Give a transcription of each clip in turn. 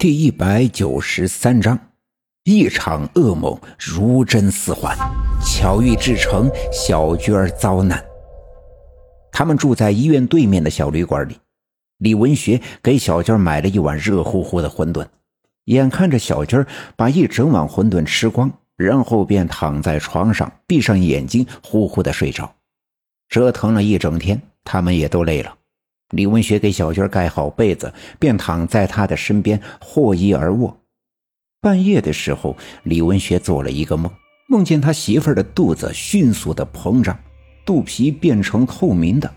第一百九十三章，一场噩梦如真似幻，巧遇制成小娟儿遭难。他们住在医院对面的小旅馆里，李文学给小娟买了一碗热乎乎的馄饨，眼看着小娟儿把一整碗馄饨吃光，然后便躺在床上闭上眼睛，呼呼的睡着。折腾了一整天，他们也都累了。李文学给小娟盖好被子，便躺在她的身边或衣而卧。半夜的时候，李文学做了一个梦，梦见他媳妇儿的肚子迅速的膨胀，肚皮变成透明的，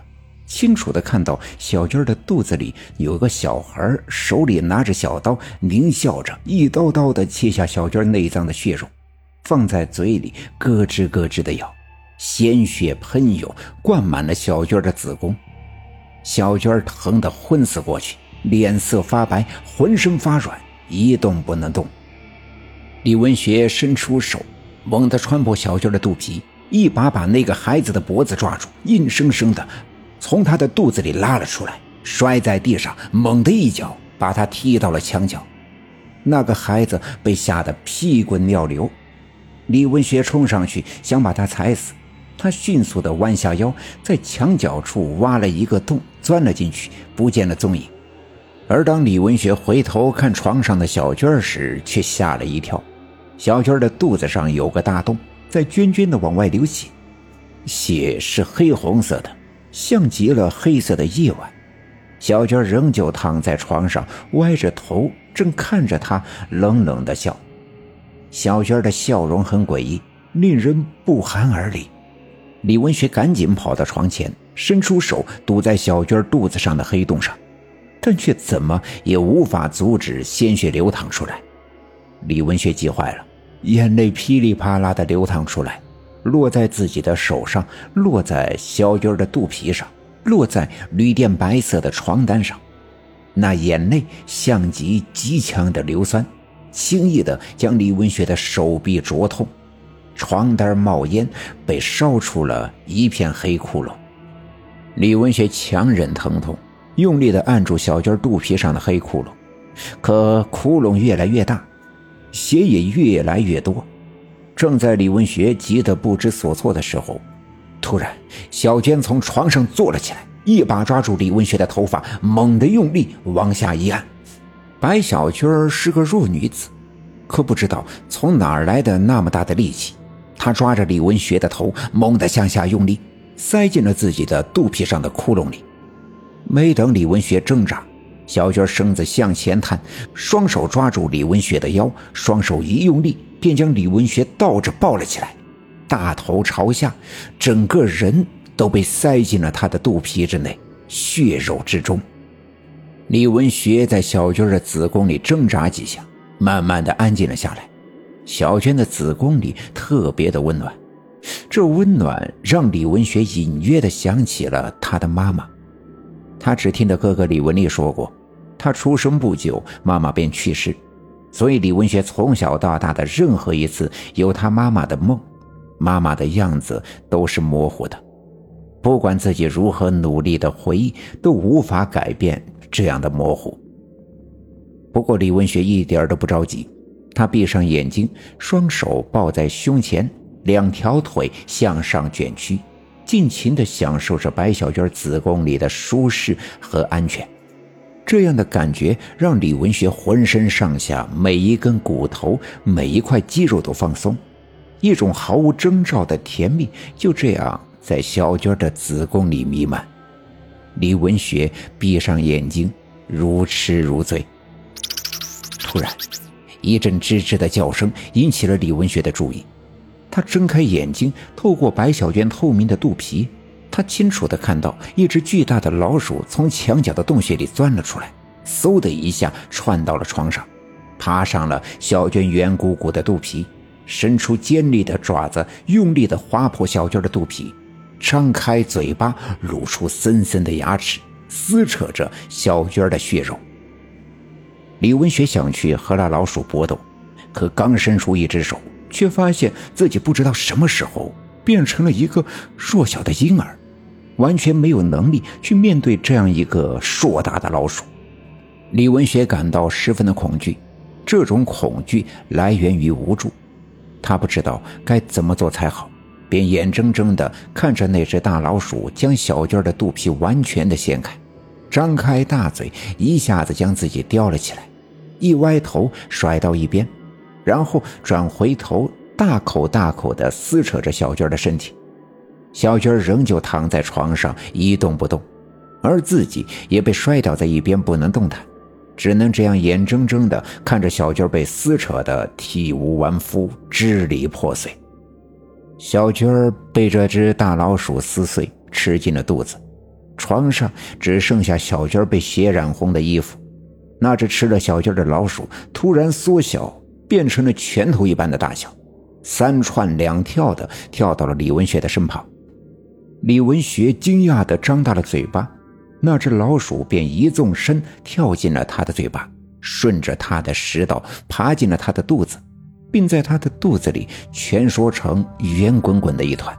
清楚的看到小娟的肚子里有个小孩，手里拿着小刀，狞笑着，一刀刀的切下小娟内脏的血肉，放在嘴里咯吱咯吱的咬，鲜血喷涌，灌满了小娟的子宫。小娟疼得昏死过去，脸色发白，浑身发软，一动不能动。李文学伸出手，猛地穿破小娟的肚皮，一把把那个孩子的脖子抓住，硬生生的从他的肚子里拉了出来，摔在地上，猛地一脚把他踢到了墙角。那个孩子被吓得屁滚尿流，李文学冲上去想把他踩死。他迅速地弯下腰，在墙角处挖了一个洞，钻了进去，不见了踪影。而当李文学回头看床上的小娟时，却吓了一跳。小娟的肚子上有个大洞，在涓涓地往外流血，血是黑红色的，像极了黑色的夜晚。小娟仍旧躺在床上，歪着头，正看着他，冷冷地笑。小娟的笑容很诡异，令人不寒而栗。李文学赶紧跑到床前，伸出手堵在小娟肚子上的黑洞上，但却怎么也无法阻止鲜血流淌出来。李文学急坏了，眼泪噼里啪啦的流淌出来，落在自己的手上，落在小娟的肚皮上，落在旅店白色的床单上。那眼泪像极极强的硫酸，轻易的将李文学的手臂灼痛。床单冒烟，被烧出了一片黑窟窿。李文学强忍疼痛，用力地按住小娟肚皮上的黑窟窿，可窟窿越来越大，血也越来越多。正在李文学急得不知所措的时候，突然，小娟从床上坐了起来，一把抓住李文学的头发，猛地用力往下一按。白小娟是个弱女子，可不知道从哪儿来的那么大的力气。他抓着李文学的头，猛地向下用力，塞进了自己的肚皮上的窟窿里。没等李文学挣扎，小娟身子向前探，双手抓住李文学的腰，双手一用力，便将李文学倒着抱了起来，大头朝下，整个人都被塞进了他的肚皮之内，血肉之中。李文学在小娟的子宫里挣扎几下，慢慢的安静了下来。小娟的子宫里特别的温暖，这温暖让李文学隐约的想起了他的妈妈。他只听得哥哥李文丽说过，他出生不久，妈妈便去世，所以李文学从小到大的任何一次有他妈妈的梦，妈妈的样子都是模糊的。不管自己如何努力的回忆，都无法改变这样的模糊。不过李文学一点都不着急。他闭上眼睛，双手抱在胸前，两条腿向上卷曲，尽情地享受着白小娟子宫里的舒适和安全。这样的感觉让李文学浑身上下每一根骨头、每一块肌肉都放松，一种毫无征兆的甜蜜就这样在小娟的子宫里弥漫。李文学闭上眼睛，如痴如醉。突然。一阵吱吱的叫声引起了李文学的注意，他睁开眼睛，透过白小娟透明的肚皮，他清楚地看到一只巨大的老鼠从墙角的洞穴里钻了出来，嗖的一下窜到了床上，爬上了小娟圆鼓鼓的肚皮，伸出尖利的爪子，用力地划破小娟的肚皮，张开嘴巴，露出森森的牙齿，撕扯着小娟的血肉。李文学想去和那老鼠搏斗，可刚伸出一只手，却发现自己不知道什么时候变成了一个弱小的婴儿，完全没有能力去面对这样一个硕大的老鼠。李文学感到十分的恐惧，这种恐惧来源于无助，他不知道该怎么做才好，便眼睁睁地看着那只大老鼠将小娟的肚皮完全的掀开，张开大嘴，一下子将自己叼了起来，一歪头甩到一边，然后转回头，大口大口地撕扯着小娟的身体，小娟仍旧躺在床上一动不动，而自己也被摔倒在一边，不能动弹。只能这样眼睁睁地看着小娟被撕扯得体无完肤、支离破碎。小娟被这只大老鼠撕碎，吃进了肚子。床上只剩下小娟被血染红的衣服。那只吃了小鸡的老鼠突然缩小，变成了拳头一般的大小，三窜两跳的跳到了李文学的身旁。李文学惊讶的张大了嘴巴。那只老鼠便一纵身跳进了他的嘴巴，顺着他的食道爬进了他的肚子，并在他的肚子里蜷缩成圆滚滚的一团。